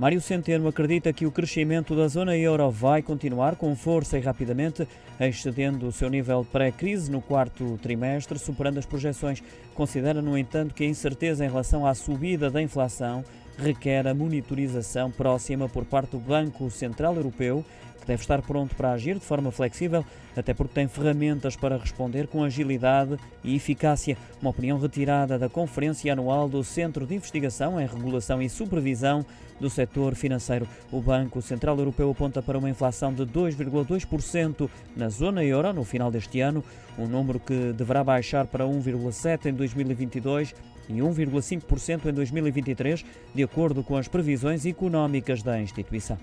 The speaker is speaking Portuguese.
Mário Centeno acredita que o crescimento da zona euro vai continuar com força e rapidamente, excedendo o seu nível pré-crise no quarto trimestre, superando as projeções. Considera, no entanto, que a incerteza em relação à subida da inflação requer a monitorização próxima por parte do Banco Central Europeu, que deve estar pronto para agir de forma flexível, até porque tem ferramentas para responder com agilidade e eficácia. Uma opinião retirada da Conferência Anual do Centro de Investigação em Regulação e Supervisão do Setor Financeiro. O Banco Central Europeu aponta para uma inflação de 2,2% na zona euro no final deste ano, um número que deverá baixar para 1,7% em 2022 e 1,5% em 2023, de acordo com as previsões económicas da instituição.